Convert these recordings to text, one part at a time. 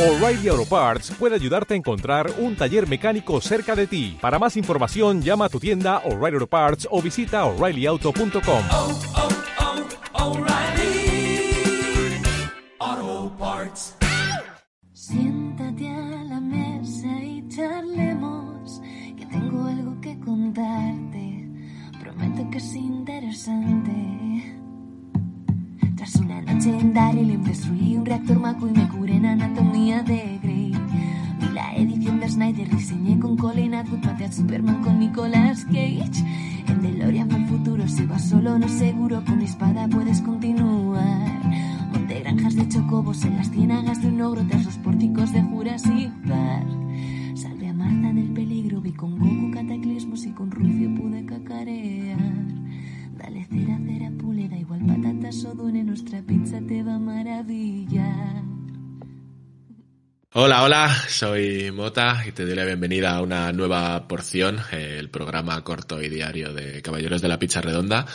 O'Reilly Auto Parts puede ayudarte a encontrar un taller mecánico cerca de ti. Para más información, llama a tu tienda O'Reilly Auto Parts o visita oreillyauto.com. oh, oh, Parts. Siéntate a la mesa y charlemos, que tengo algo que contarte. Prometo que es interesante. En Daryl destruí un reactor maco y me curé en anatomía de Grey. Vi la edición de Snyder, diseñé con Colin Atwood, maté a Superman con Nicolas Cage. En DeLorean el futuro, si vas solo no seguro, con mi espada puedes continuar. Monté granjas de chocobos en las ciénagas de un ogro tras los pórticos de Jurassic Park. Salvé a Marta del peligro, vi con Goku cataclismos y con Rufio pude cacarear. Dale cera, cera, da igual patatas o pizza te va a maravillar. Hola, hola, soy Mota y te doy la bienvenida a una nueva porción, eh, el programa corto y diario de Caballeros de la Pizza Redonda.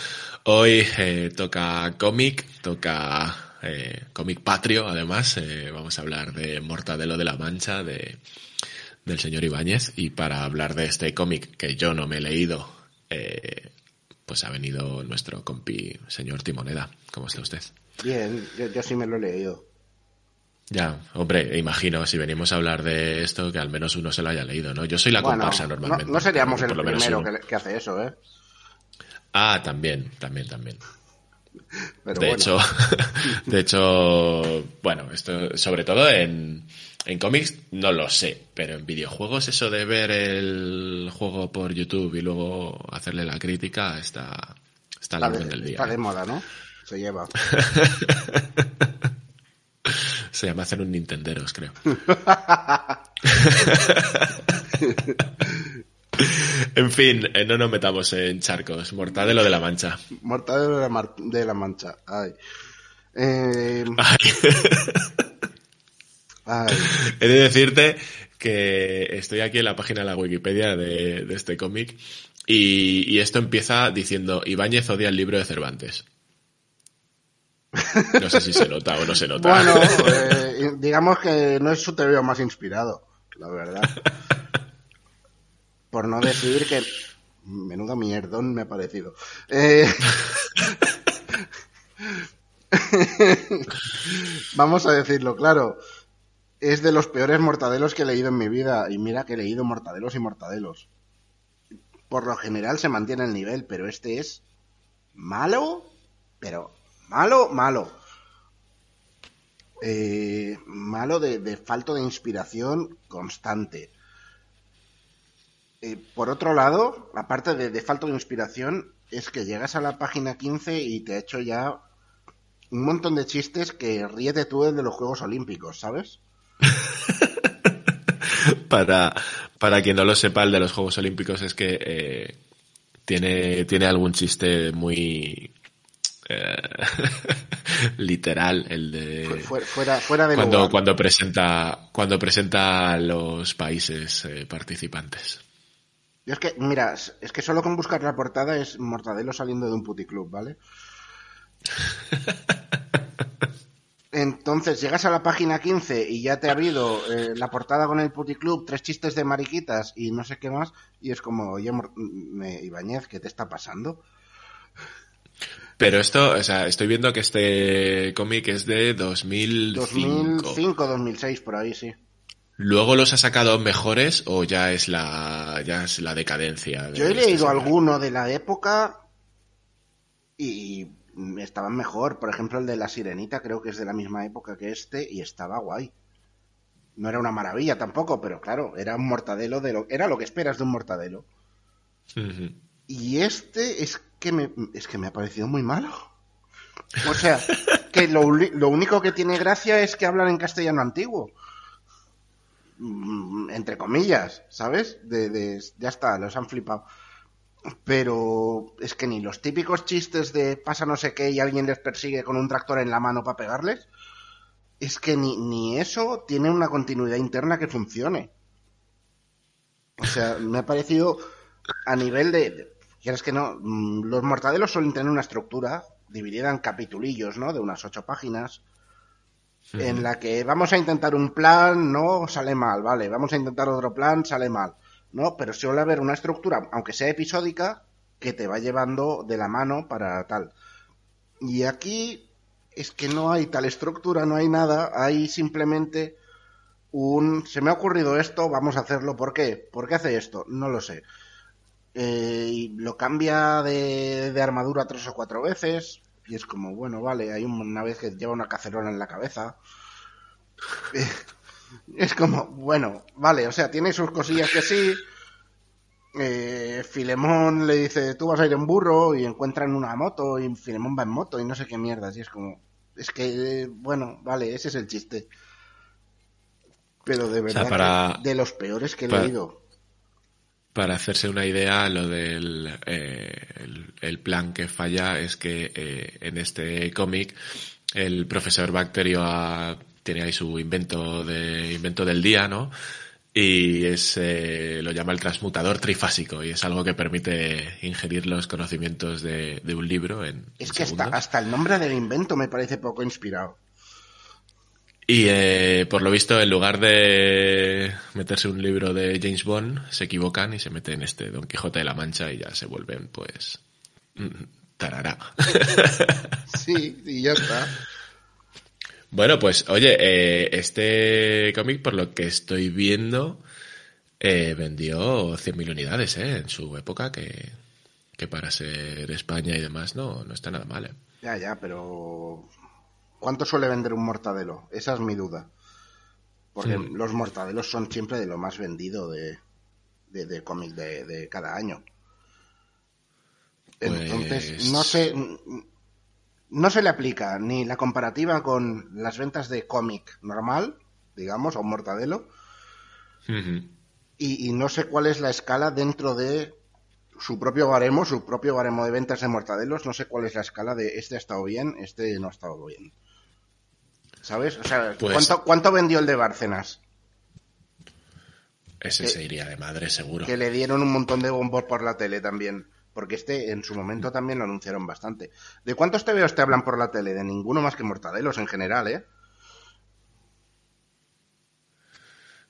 Hoy eh, toca cómic, toca eh, cómic patrio, además. vamos a hablar de Mortadelo de la Mancha, de, del señor Ibáñez. Y para hablar de este cómic que yo no me he leído, eh, pues ha venido nuestro compi, señor Timoneda. ¿Cómo está usted? Bien, yo, yo sí me lo he leído. Ya, hombre, imagino, si venimos a hablar de esto, que al menos uno se lo haya leído, ¿no? Yo soy la Bueno, comparsa no, normalmente. no seríamos el primero que hace eso, ¿eh? Ah, también, también, también. Pero de bueno. hecho, de hecho, bueno, esto, sobre todo en, en cómics, no lo sé, pero en videojuegos eso de ver el juego por YouTube y luego hacerle la crítica está, está la del día. está de ¿eh? moda, ¿no? Se lleva. Se llama hacer un Nintenderos, creo. en fin, eh, no nos metamos en charcos. Mortadelo de la Mancha. Mortadelo de la, Mar- de la Mancha. Ay. Eh, Ay. ay. He de decirte que estoy aquí en la página de la Wikipedia de, de este cómic y, y esto empieza diciendo Ibáñez odia el libro de Cervantes. No sé si se nota o no se nota. Bueno, eh, digamos que no es su teoría más inspirado, la verdad. Por no decir que... Menudo mierdón me ha parecido. Eh, Vamos a decirlo, claro. Es de los peores mortadelos que he leído en mi vida. Y mira que he leído mortadelos y mortadelos. Por lo general se mantiene el nivel, pero este es malo, pero malo, malo. Eh, malo de, de falto de inspiración constante. Eh, por otro lado, aparte de, de falta de inspiración, es que llegas a la página 15 y te ha hecho ya un montón de chistes que ríete tú el de los Juegos Olímpicos, ¿sabes? Para, para quien no lo sepa, el de los Juegos Olímpicos es que eh, tiene, tiene algún chiste muy eh, literal, el de Fu- Fuera, fuera de cuando, lugar. cuando presenta cuando presenta a los países eh, participantes. Yo es que, mira, es que solo con buscar la portada es Mortadelo saliendo de un puticlub, ¿vale? Entonces llegas a la página 15 y ya te ha habido eh, la portada con el puticlub, tres chistes de mariquitas y no sé qué más, y es como, oye, me- Ibáñez, ¿qué te está pasando? Pero esto, o sea, estoy viendo que este cómic es de 2005. 2005, 2006, por ahí, sí. ¿Luego los ha sacado mejores o ya es la, ya es la decadencia? de Yo he este leído alguno de la época y estaban mejor. Por ejemplo, el de La Sirenita creo que es de la misma época que este y estaba guay. No era una maravilla tampoco, pero claro, era un mortadelo de lo... Era lo que esperas de un mortadelo. Y este es que me, es que me ha parecido muy malo. O sea, que lo, lo único que tiene gracia es que hablan en castellano antiguo. Mm, Entre comillas, ¿sabes? De, ya está, los han flipado. Pero es que ni los típicos chistes de pasa no sé qué y alguien les persigue con un tractor en la mano para pegarles. Es que ni, ni eso tiene una continuidad interna que funcione. O sea, me ha parecido a nivel de, de- quieres que no, Mm, los mortadelos suelen tener una estructura dividida en capitulillos, ¿no? De unas ocho páginas. En la que vamos a intentar un plan, no sale mal, vale, vamos a intentar otro plan, sale mal, ¿no? Pero suele haber una estructura, aunque sea episódica, que te va llevando de la mano para tal. Y aquí es que no hay tal estructura, no hay nada, hay simplemente un... Se me ha ocurrido esto, vamos a hacerlo, ¿por qué? ¿Por qué hace esto? No lo sé. Eh, y lo cambia de, de armadura tres o cuatro veces, y es como, bueno, vale, hay una vez que lleva una cacerola en la cabeza. es como, bueno, vale, o sea, tiene sus cosillas que sí. Eh, Filemón le dice, tú vas a ir en burro y encuentran una moto y Filemón va en moto y no sé qué mierdas. Y es como, es que, eh, bueno, vale, ese es el chiste. Pero de verdad, para- de los peores que he para- leído. Para hacerse una idea, lo del eh, el, el plan que falla es que eh, en este cómic el profesor Bacterio ha- tiene ahí su invento de invento del día, ¿no? Y es eh, lo llama el transmutador trifásico y es algo que permite ingerir los conocimientos de, de un libro en Es que hasta, hasta el nombre del invento me parece poco inspirado. Y eh, por lo visto, en lugar de meterse un libro de James Bond, se equivocan y se meten este Don Quijote de la Mancha y ya se vuelven, pues, mm, tarará. Sí, y ya está. bueno, pues, oye, eh, este cómic, por lo que estoy viendo, eh, vendió 100.000 unidades, ¿eh? En su época, que, que para ser España y demás no, no está nada mal, ¿eh? Ya, ya, pero ¿cuánto suele vender un mortadelo? Esa es mi duda. Porque Sí. los mortadelos son siempre de lo más vendido de, de, de cómic de, de cada año. Entonces, Pues- no sé, no se le aplica ni la comparativa con las ventas de cómic normal, digamos, a un mortadelo, y, y no sé cuál es la escala dentro de su propio baremo, su propio baremo de ventas de mortadelos, no sé cuál es la escala de este ha estado bien, este no ha estado bien. ¿Sabes? O sea, Pues- ¿cuánto, ¿cuánto vendió el de Bárcenas? Ese Que- se iría de madre, seguro. Que le dieron un montón de bombos por la tele también. Porque este en su momento también lo anunciaron bastante. ¿De cuántos TVOs te hablan por la tele? De ninguno más que mortadelos en general, ¿eh?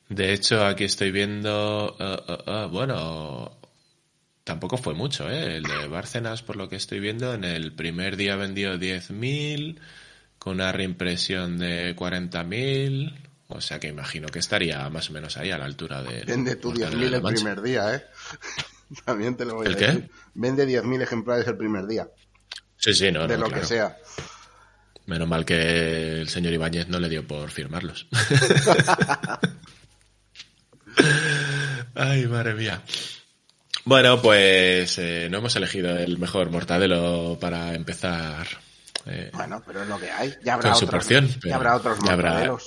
De hecho, aquí estoy viendo, eh, eh, eh, bueno, tampoco fue mucho, ¿eh? El de Bárcenas, por lo que estoy viendo, en el primer día vendió 10.000, con una reimpresión de 40.000, o sea que imagino que estaría más o menos ahí a la altura de... Vende tú 10.000 el primer día, ¿eh? También te lo voy a ¿El qué? decir. Vende 10.000 ejemplares el primer día. Sí, sí, no, de no, lo claro. que sea. Menos mal que el señor Ibáñez no le dio por firmarlos. Ay, madre mía. Bueno, pues eh, no hemos elegido el mejor mortadelo para empezar. Eh, Bueno, pero es lo que hay. Ya habrá otros, porción, ya habrá otros ya habrá-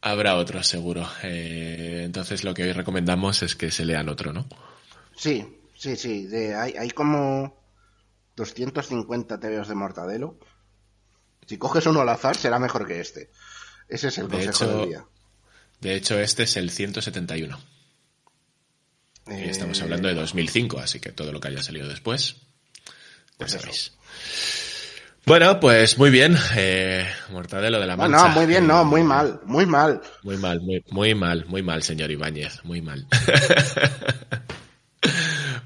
habrá otro, seguro. Eh, entonces lo que hoy recomendamos es que se lean otro, ¿no? Sí, sí, sí. de- hay, hay como 250 TVOs de mortadelo. Si coges uno al azar, será mejor que este. Ese es el De consejo hecho, del día. De hecho, este es el 171. Y Eh, estamos hablando de 2005, así que todo lo que haya salido después, ya Pues eso. Bueno, pues muy bien. Eh, Mortadelo de la Mancha. no, muy bien, no, Eh, muy mal, muy mal. Muy mal, muy, muy mal, muy mal, señor Ibáñez, muy mal.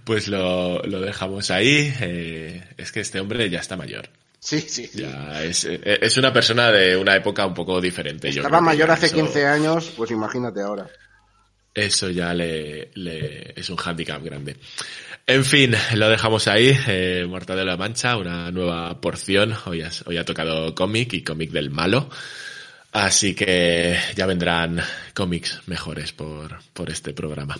pues lo, lo dejamos ahí. eh, es que este hombre ya está mayor. Sí, sí, sí. Ya es, eh, es una persona de una época un poco diferente. Estaba mayor hace eso- 15 años, pues imagínate ahora. Eso ya le, le- es un hándicap grande. En fin, lo dejamos ahí. Eh, Mortadelo de la Mancha, una nueva porción. Hoy, hoy ha tocado cómic y cómic del malo. Así que ya vendrán cómics mejores por, por este programa.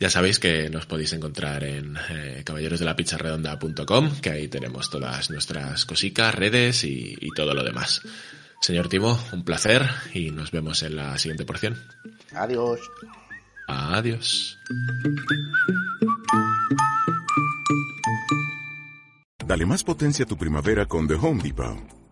Ya sabéis que nos podéis encontrar en eh, caballerosdelapicharredonda.com, que ahí tenemos todas nuestras cositas, redes y, y todo lo demás. Señor Timo, un placer y nos vemos en la siguiente porción. Adiós. Adiós. Dale más potencia a tu primavera con The Home Depot.